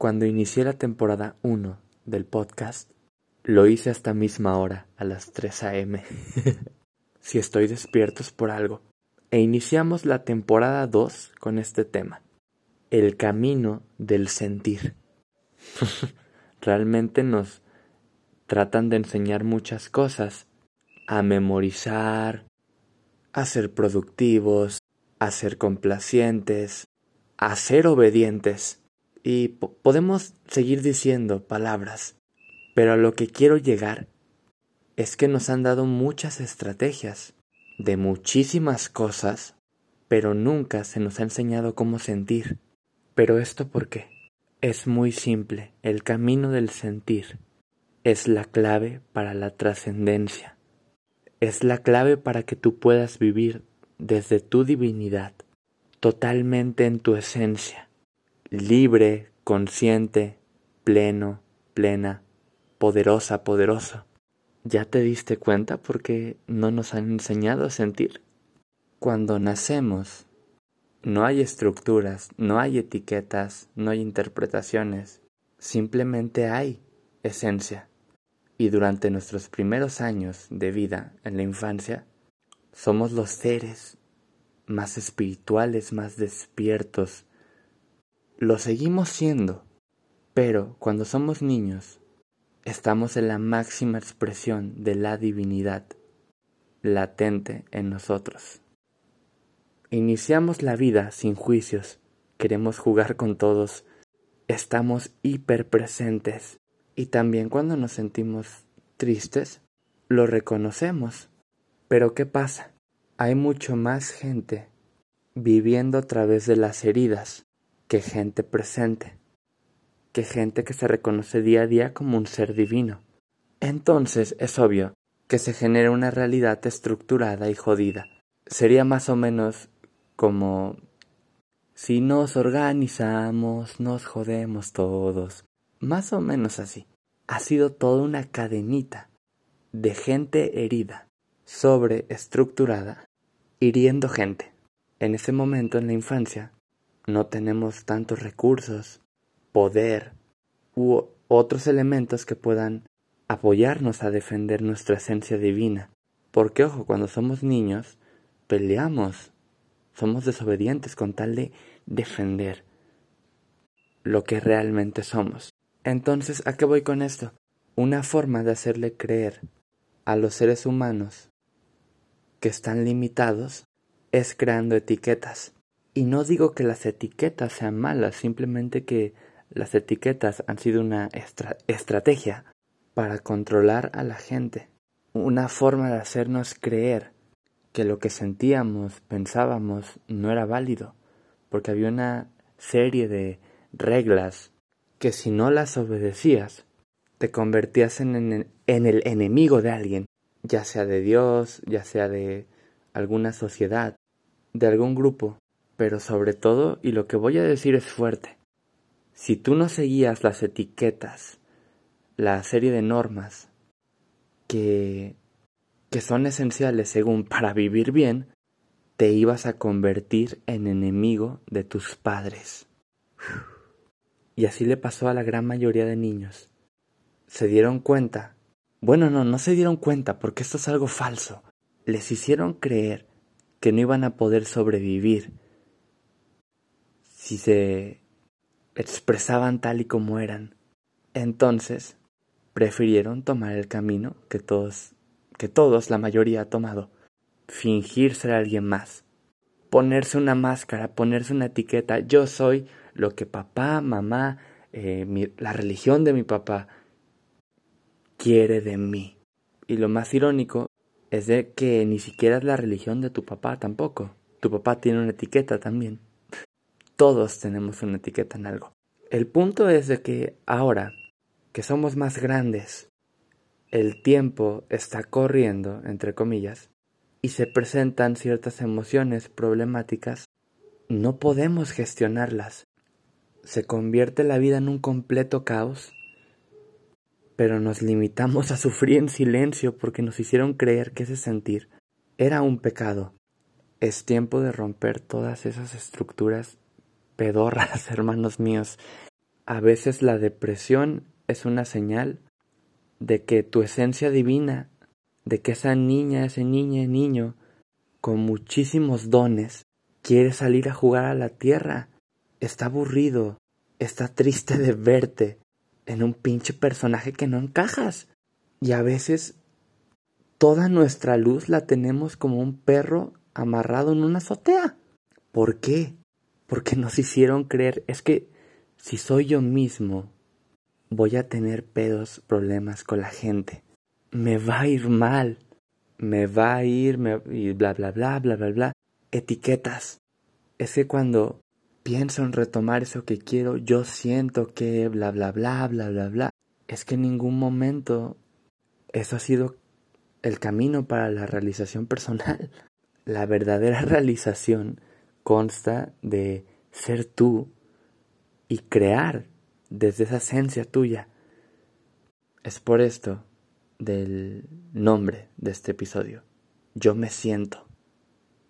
Cuando inicié la temporada 1 del podcast, lo hice hasta misma hora, a las 3 a.m. si estoy despierto es por algo. E iniciamos la temporada 2 con este tema, el camino del sentir. Realmente nos tratan de enseñar muchas cosas, a memorizar, a ser productivos, a ser complacientes, a ser obedientes. Y podemos seguir diciendo palabras, pero a lo que quiero llegar es que nos han dado muchas estrategias de muchísimas cosas, pero nunca se nos ha enseñado cómo sentir. ¿Pero esto por qué? Es muy simple, el camino del sentir es la clave para la trascendencia, es la clave para que tú puedas vivir desde tu divinidad, totalmente en tu esencia, libre, consciente, pleno, plena, poderosa, poderoso. ¿Ya te diste cuenta por qué no nos han enseñado a sentir? Cuando nacemos, no hay estructuras, no hay etiquetas, no hay interpretaciones, simplemente hay esencia. Y durante nuestros primeros años de vida en la infancia, somos los seres más espirituales, más despiertos. Lo seguimos siendo, pero cuando somos niños, estamos en la máxima expresión de la divinidad latente en nosotros. Iniciamos la vida sin juicios, queremos jugar con todos, estamos hiperpresentes y también cuando nos sentimos tristes, lo reconocemos. Pero ¿qué pasa? Hay mucho más gente viviendo a través de las heridas que gente presente, que gente que se reconoce día a día como un ser divino. Entonces es obvio que se genera una realidad estructurada y jodida. Sería más o menos como si nos organizamos, nos jodemos todos. Más o menos así. Ha sido toda una cadenita de gente herida sobreestructurada, hiriendo gente. En ese momento en la infancia no tenemos tantos recursos, poder u otros elementos que puedan apoyarnos a defender nuestra esencia divina. Porque ojo, cuando somos niños, peleamos, somos desobedientes con tal de defender lo que realmente somos. Entonces, ¿a qué voy con esto? Una forma de hacerle creer a los seres humanos que están limitados es creando etiquetas. Y no digo que las etiquetas sean malas, simplemente que las etiquetas han sido una estrategia para controlar a la gente. Una forma de hacernos creer que lo que sentíamos, pensábamos, no era válido, porque había una serie de reglas que si no las obedecías, te convertías en, en el enemigo de alguien ya sea de Dios, ya sea de alguna sociedad, de algún grupo, pero sobre todo, y lo que voy a decir es fuerte, si tú no seguías las etiquetas, la serie de normas que, que son esenciales según para vivir bien, te ibas a convertir en enemigo de tus padres. Y así le pasó a la gran mayoría de niños. Se dieron cuenta bueno, no, no se dieron cuenta porque esto es algo falso. Les hicieron creer que no iban a poder sobrevivir si se expresaban tal y como eran. Entonces, prefirieron tomar el camino que todos, que todos, la mayoría ha tomado, fingir ser alguien más, ponerse una máscara, ponerse una etiqueta, yo soy lo que papá, mamá, eh, la religión de mi papá, quiere de mí. Y lo más irónico es de que ni siquiera es la religión de tu papá tampoco. Tu papá tiene una etiqueta también. Todos tenemos una etiqueta en algo. El punto es de que ahora que somos más grandes, el tiempo está corriendo, entre comillas, y se presentan ciertas emociones problemáticas, no podemos gestionarlas. Se convierte la vida en un completo caos pero nos limitamos a sufrir en silencio porque nos hicieron creer que ese sentir era un pecado. Es tiempo de romper todas esas estructuras pedorras, hermanos míos. A veces la depresión es una señal de que tu esencia divina, de que esa niña, ese niño, niño, con muchísimos dones, quiere salir a jugar a la tierra. Está aburrido, está triste de verte en un pinche personaje que no encajas. Y a veces toda nuestra luz la tenemos como un perro amarrado en una azotea. ¿Por qué? Porque nos hicieron creer, es que si soy yo mismo, voy a tener pedos, problemas con la gente. Me va a ir mal. Me va a ir, me, y bla, bla, bla, bla, bla, bla. Etiquetas. Es que cuando pienso en retomar eso que quiero, yo siento que bla, bla, bla, bla, bla, bla. Es que en ningún momento eso ha sido el camino para la realización personal. La verdadera realización consta de ser tú y crear desde esa esencia tuya. Es por esto del nombre de este episodio. Yo me siento.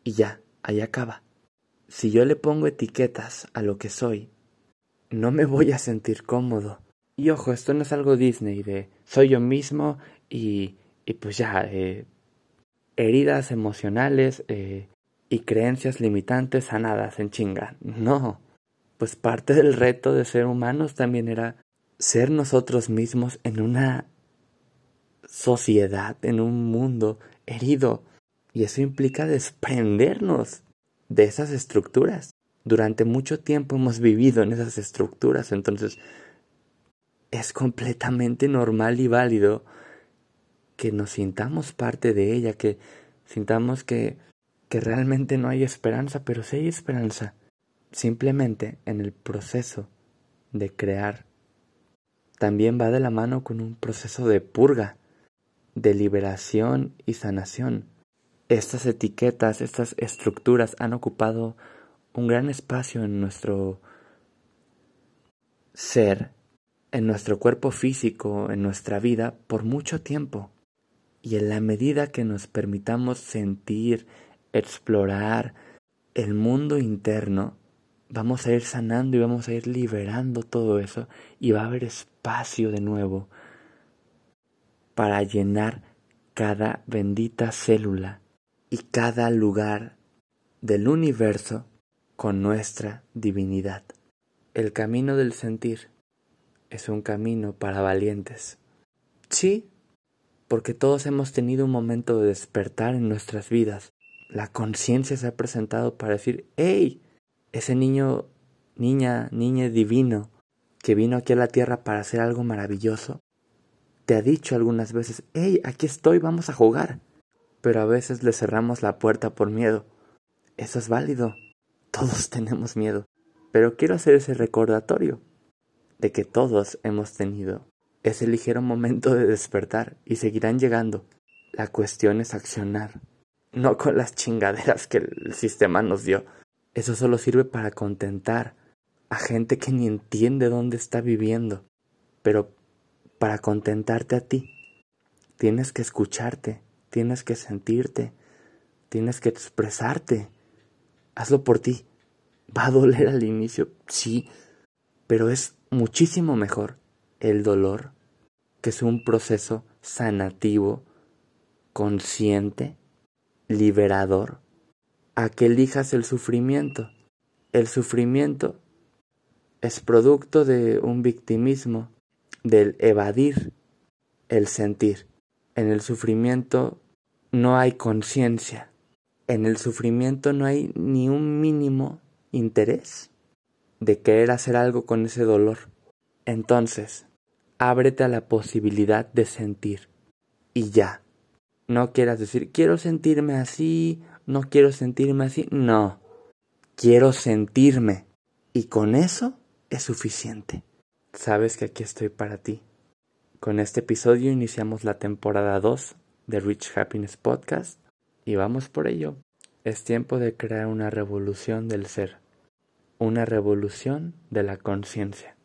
Y ya, ahí acaba. Si yo le pongo etiquetas a lo que soy, no me voy a sentir cómodo. Y ojo, esto no es algo Disney de soy yo mismo y, y pues ya, eh, heridas emocionales eh, y creencias limitantes sanadas en chinga. No, pues parte del reto de ser humanos también era ser nosotros mismos en una sociedad, en un mundo herido. Y eso implica desprendernos de esas estructuras. Durante mucho tiempo hemos vivido en esas estructuras, entonces es completamente normal y válido que nos sintamos parte de ella, que sintamos que, que realmente no hay esperanza, pero sí hay esperanza. Simplemente en el proceso de crear también va de la mano con un proceso de purga, de liberación y sanación. Estas etiquetas, estas estructuras han ocupado un gran espacio en nuestro ser, en nuestro cuerpo físico, en nuestra vida, por mucho tiempo. Y en la medida que nos permitamos sentir, explorar el mundo interno, vamos a ir sanando y vamos a ir liberando todo eso y va a haber espacio de nuevo para llenar cada bendita célula y cada lugar del universo con nuestra divinidad. El camino del sentir es un camino para valientes. Sí, porque todos hemos tenido un momento de despertar en nuestras vidas. La conciencia se ha presentado para decir, hey, ese niño, niña, niña divino que vino aquí a la tierra para hacer algo maravilloso, te ha dicho algunas veces, hey, aquí estoy, vamos a jugar. Pero a veces le cerramos la puerta por miedo. Eso es válido. Todos tenemos miedo. Pero quiero hacer ese recordatorio de que todos hemos tenido ese ligero momento de despertar y seguirán llegando. La cuestión es accionar, no con las chingaderas que el sistema nos dio. Eso solo sirve para contentar a gente que ni entiende dónde está viviendo. Pero para contentarte a ti, tienes que escucharte, tienes que sentirte, tienes que expresarte. Hazlo por ti. Va a doler al inicio, sí, pero es muchísimo mejor el dolor, que es un proceso sanativo, consciente, liberador, a que elijas el sufrimiento. El sufrimiento es producto de un victimismo, del evadir el sentir. En el sufrimiento no hay conciencia. En el sufrimiento no hay ni un mínimo interés de querer hacer algo con ese dolor. Entonces, ábrete a la posibilidad de sentir. Y ya. No quieras decir, quiero sentirme así, no quiero sentirme así. No. Quiero sentirme. Y con eso es suficiente. Sabes que aquí estoy para ti. Con este episodio iniciamos la temporada 2 de Rich Happiness Podcast y vamos por ello. Es tiempo de crear una revolución del ser, una revolución de la conciencia.